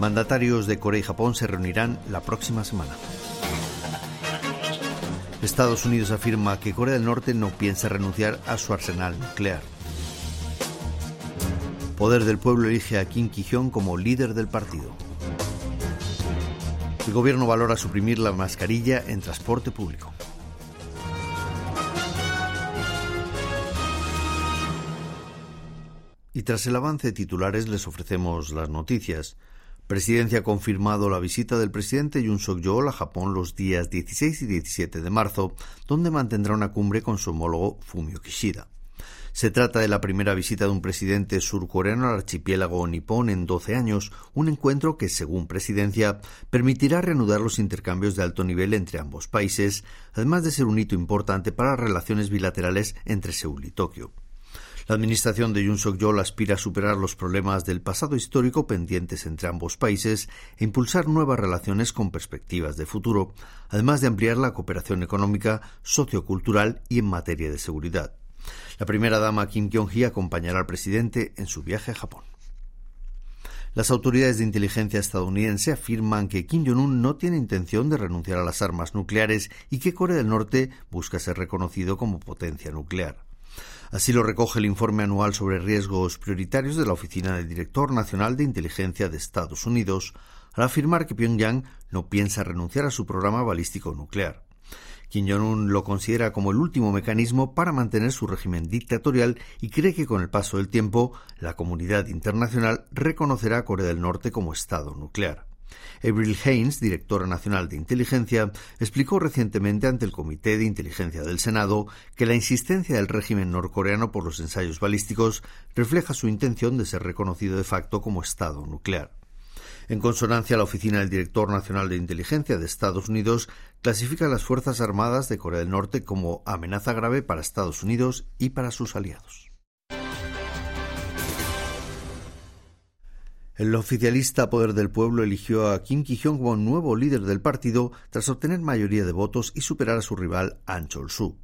Mandatarios de Corea y Japón se reunirán la próxima semana. Estados Unidos afirma que Corea del Norte no piensa renunciar a su arsenal nuclear. Poder del Pueblo elige a Kim Ki-hyun como líder del partido. El gobierno valora suprimir la mascarilla en transporte público. Y tras el avance de titulares les ofrecemos las noticias. Presidencia ha confirmado la visita del presidente Yoon Suk-yeol a Japón los días 16 y 17 de marzo, donde mantendrá una cumbre con su homólogo Fumio Kishida. Se trata de la primera visita de un presidente surcoreano al archipiélago nipón en 12 años, un encuentro que, según Presidencia, permitirá reanudar los intercambios de alto nivel entre ambos países, además de ser un hito importante para las relaciones bilaterales entre Seúl y Tokio. La administración de Yoon Suk-yeol aspira a superar los problemas del pasado histórico pendientes entre ambos países e impulsar nuevas relaciones con perspectivas de futuro, además de ampliar la cooperación económica, sociocultural y en materia de seguridad. La primera dama Kim Jong-hee acompañará al presidente en su viaje a Japón. Las autoridades de inteligencia estadounidense afirman que Kim Jong-un no tiene intención de renunciar a las armas nucleares y que Corea del Norte busca ser reconocido como potencia nuclear. Así lo recoge el informe anual sobre riesgos prioritarios de la Oficina del Director Nacional de Inteligencia de Estados Unidos, al afirmar que Pyongyang no piensa renunciar a su programa balístico nuclear. Kim Jong-un lo considera como el último mecanismo para mantener su régimen dictatorial y cree que con el paso del tiempo la comunidad internacional reconocerá a Corea del Norte como Estado nuclear. Avril Haines, directora nacional de inteligencia, explicó recientemente ante el Comité de Inteligencia del Senado que la insistencia del régimen norcoreano por los ensayos balísticos refleja su intención de ser reconocido de facto como Estado nuclear. En consonancia, la Oficina del Director Nacional de Inteligencia de Estados Unidos clasifica a las Fuerzas Armadas de Corea del Norte como amenaza grave para Estados Unidos y para sus aliados. El oficialista Poder del Pueblo eligió a Kim Ki-hyun como nuevo líder del partido tras obtener mayoría de votos y superar a su rival Ahn Chol-soo.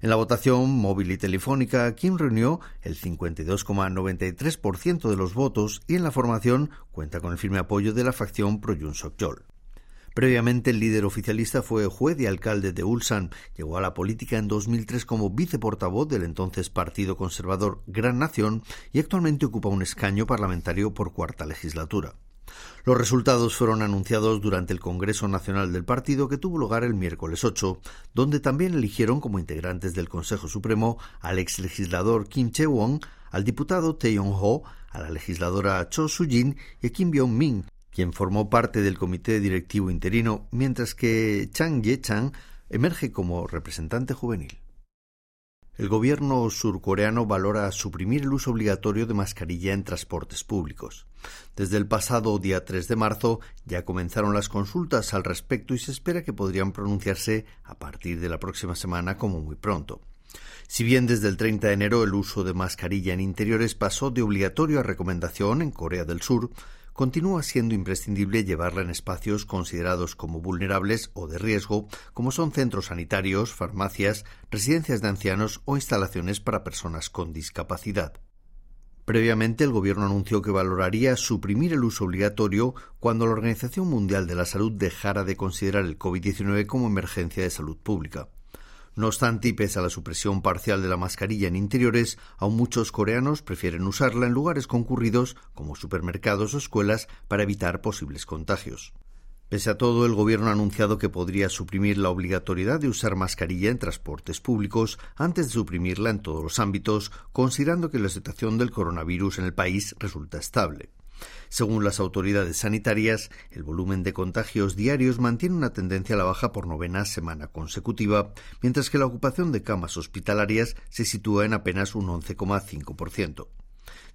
En la votación móvil y telefónica, Kim reunió el 52,93% de los votos y en la formación cuenta con el firme apoyo de la facción pro-Yoon Suk-yeol. Previamente, el líder oficialista fue juez y alcalde de Ulsan. Llegó a la política en 2003 como viceportavoz del entonces Partido Conservador Gran Nación y actualmente ocupa un escaño parlamentario por cuarta legislatura. Los resultados fueron anunciados durante el Congreso Nacional del Partido que tuvo lugar el miércoles 8, donde también eligieron como integrantes del Consejo Supremo al ex legislador Kim Che-won, al diputado Tae Yong-ho, a la legisladora Cho Soo-jin y a Kim Byung-min, quien formó parte del comité directivo interino, mientras que Chang Ye-chang emerge como representante juvenil. El gobierno surcoreano valora suprimir el uso obligatorio de mascarilla en transportes públicos. Desde el pasado día 3 de marzo ya comenzaron las consultas al respecto y se espera que podrían pronunciarse a partir de la próxima semana como muy pronto. Si bien desde el 30 de enero el uso de mascarilla en interiores pasó de obligatorio a recomendación en Corea del Sur, continúa siendo imprescindible llevarla en espacios considerados como vulnerables o de riesgo, como son centros sanitarios, farmacias, residencias de ancianos o instalaciones para personas con discapacidad. Previamente, el Gobierno anunció que valoraría suprimir el uso obligatorio cuando la Organización Mundial de la Salud dejara de considerar el COVID-19 como emergencia de salud pública. No obstante, y pese a la supresión parcial de la mascarilla en interiores, aún muchos coreanos prefieren usarla en lugares concurridos como supermercados o escuelas para evitar posibles contagios. Pese a todo, el Gobierno ha anunciado que podría suprimir la obligatoriedad de usar mascarilla en transportes públicos antes de suprimirla en todos los ámbitos, considerando que la situación del coronavirus en el país resulta estable. Según las autoridades sanitarias, el volumen de contagios diarios mantiene una tendencia a la baja por novena semana consecutiva, mientras que la ocupación de camas hospitalarias se sitúa en apenas un 11,5%.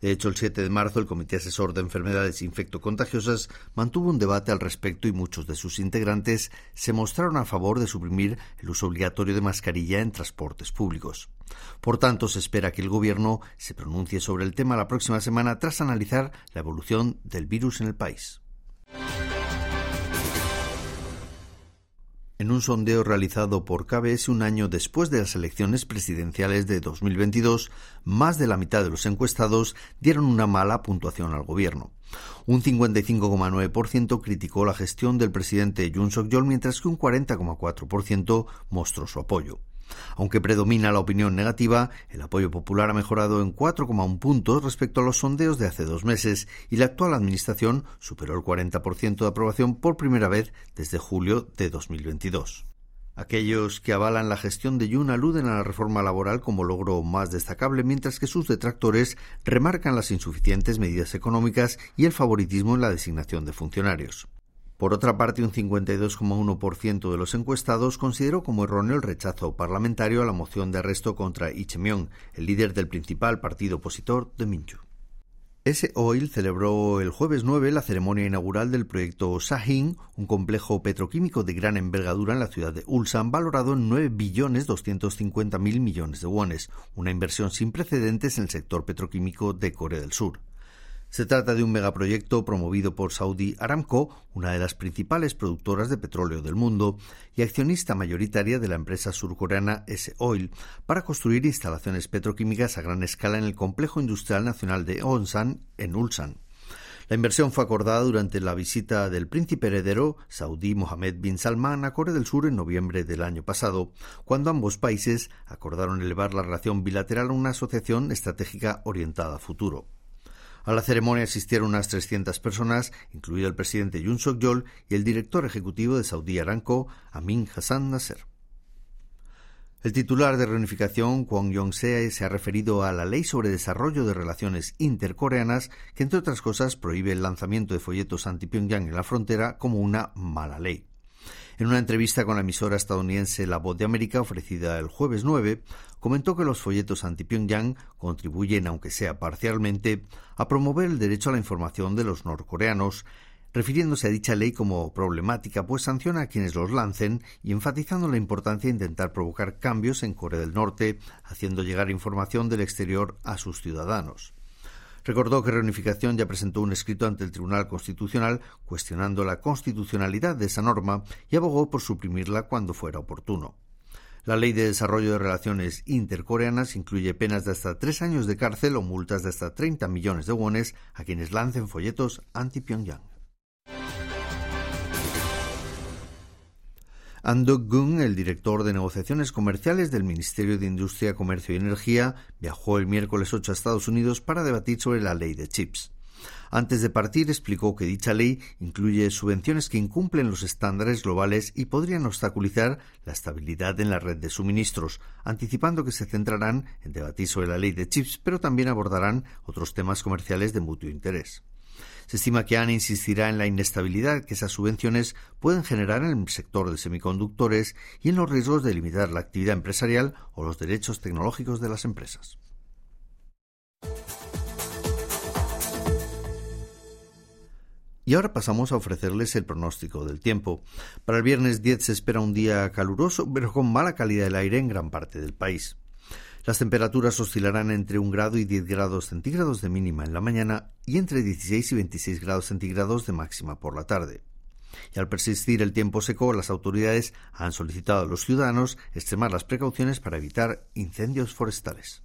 De hecho, el 7 de marzo el Comité Asesor de Enfermedades Infectocontagiosas mantuvo un debate al respecto y muchos de sus integrantes se mostraron a favor de suprimir el uso obligatorio de mascarilla en transportes públicos. Por tanto, se espera que el Gobierno se pronuncie sobre el tema la próxima semana tras analizar la evolución del virus en el país. En un sondeo realizado por KBS un año después de las elecciones presidenciales de 2022, más de la mitad de los encuestados dieron una mala puntuación al gobierno. Un 55,9% criticó la gestión del presidente Yoon Suk-yeol, mientras que un 40,4% mostró su apoyo. Aunque predomina la opinión negativa, el apoyo popular ha mejorado en 4,1 puntos respecto a los sondeos de hace dos meses y la actual administración superó el 40% de aprobación por primera vez desde julio de 2022. Aquellos que avalan la gestión de Yun aluden a la reforma laboral como logro más destacable, mientras que sus detractores remarcan las insuficientes medidas económicas y el favoritismo en la designación de funcionarios. Por otra parte, un 52,1% de los encuestados consideró como erróneo el rechazo parlamentario a la moción de arresto contra Ichemion, el líder del principal partido opositor de Minchu. S. Oil celebró el jueves 9 la ceremonia inaugural del proyecto Sahin, un complejo petroquímico de gran envergadura en la ciudad de Ulsan, valorado en 9 billones 250 mil millones de wones, una inversión sin precedentes en el sector petroquímico de Corea del Sur. Se trata de un megaproyecto promovido por Saudi Aramco, una de las principales productoras de petróleo del mundo y accionista mayoritaria de la empresa surcoreana S-Oil, para construir instalaciones petroquímicas a gran escala en el complejo industrial nacional de Onsan, en Ulsan. La inversión fue acordada durante la visita del príncipe heredero saudí Mohammed bin Salman a Corea del Sur en noviembre del año pasado, cuando ambos países acordaron elevar la relación bilateral a una asociación estratégica orientada a futuro. A la ceremonia asistieron unas 300 personas, incluido el presidente Yoon Suk-yeol y el director ejecutivo de Saudi Aramco, Amin Hassan Nasser. El titular de reunificación, Kwon Yong-se, se ha referido a la Ley sobre Desarrollo de Relaciones Intercoreanas, que entre otras cosas prohíbe el lanzamiento de folletos anti-Pyongyang en la frontera como una mala ley. En una entrevista con la emisora estadounidense La Voz de América, ofrecida el jueves 9, comentó que los folletos anti-Pyongyang contribuyen, aunque sea parcialmente, a promover el derecho a la información de los norcoreanos, refiriéndose a dicha ley como problemática, pues sanciona a quienes los lancen y enfatizando la importancia de intentar provocar cambios en Corea del Norte, haciendo llegar información del exterior a sus ciudadanos. Recordó que Reunificación ya presentó un escrito ante el Tribunal Constitucional cuestionando la constitucionalidad de esa norma y abogó por suprimirla cuando fuera oportuno. La Ley de Desarrollo de Relaciones Intercoreanas incluye penas de hasta tres años de cárcel o multas de hasta 30 millones de wones a quienes lancen folletos anti-Pyongyang. Andok Gung, el director de negociaciones comerciales del Ministerio de Industria, Comercio y Energía, viajó el miércoles 8 a Estados Unidos para debatir sobre la ley de chips. Antes de partir explicó que dicha ley incluye subvenciones que incumplen los estándares globales y podrían obstaculizar la estabilidad en la red de suministros, anticipando que se centrarán en debatir sobre la ley de chips, pero también abordarán otros temas comerciales de mutuo interés. Se estima que ANE insistirá en la inestabilidad que esas subvenciones pueden generar en el sector de semiconductores y en los riesgos de limitar la actividad empresarial o los derechos tecnológicos de las empresas. Y ahora pasamos a ofrecerles el pronóstico del tiempo. Para el viernes 10 se espera un día caluroso, pero con mala calidad del aire en gran parte del país. Las temperaturas oscilarán entre 1 grado y 10 grados centígrados de mínima en la mañana y entre 16 y 26 grados centígrados de máxima por la tarde. Y al persistir el tiempo seco, las autoridades han solicitado a los ciudadanos extremar las precauciones para evitar incendios forestales.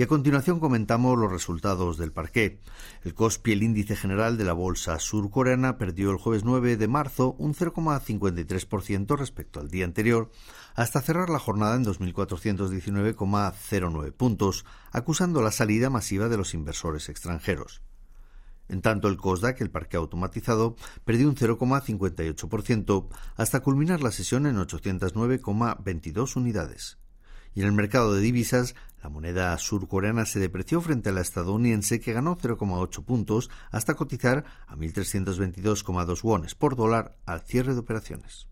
Y a continuación comentamos los resultados del parqué. El COSPI, el índice general de la bolsa surcoreana, perdió el jueves 9 de marzo un 0,53% respecto al día anterior, hasta cerrar la jornada en 2.419,09 puntos, acusando la salida masiva de los inversores extranjeros. En tanto, el COSDAC, el parque automatizado, perdió un 0,58% hasta culminar la sesión en 809,22 unidades. Y en el mercado de divisas, la moneda surcoreana se depreció frente a la estadounidense que ganó 0,8 puntos hasta cotizar a 1.322,2 wones por dólar al cierre de operaciones.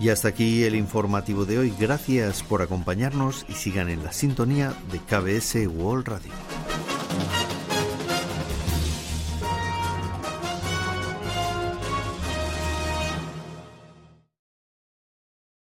Y hasta aquí el informativo de hoy. Gracias por acompañarnos y sigan en la sintonía de KBS World Radio.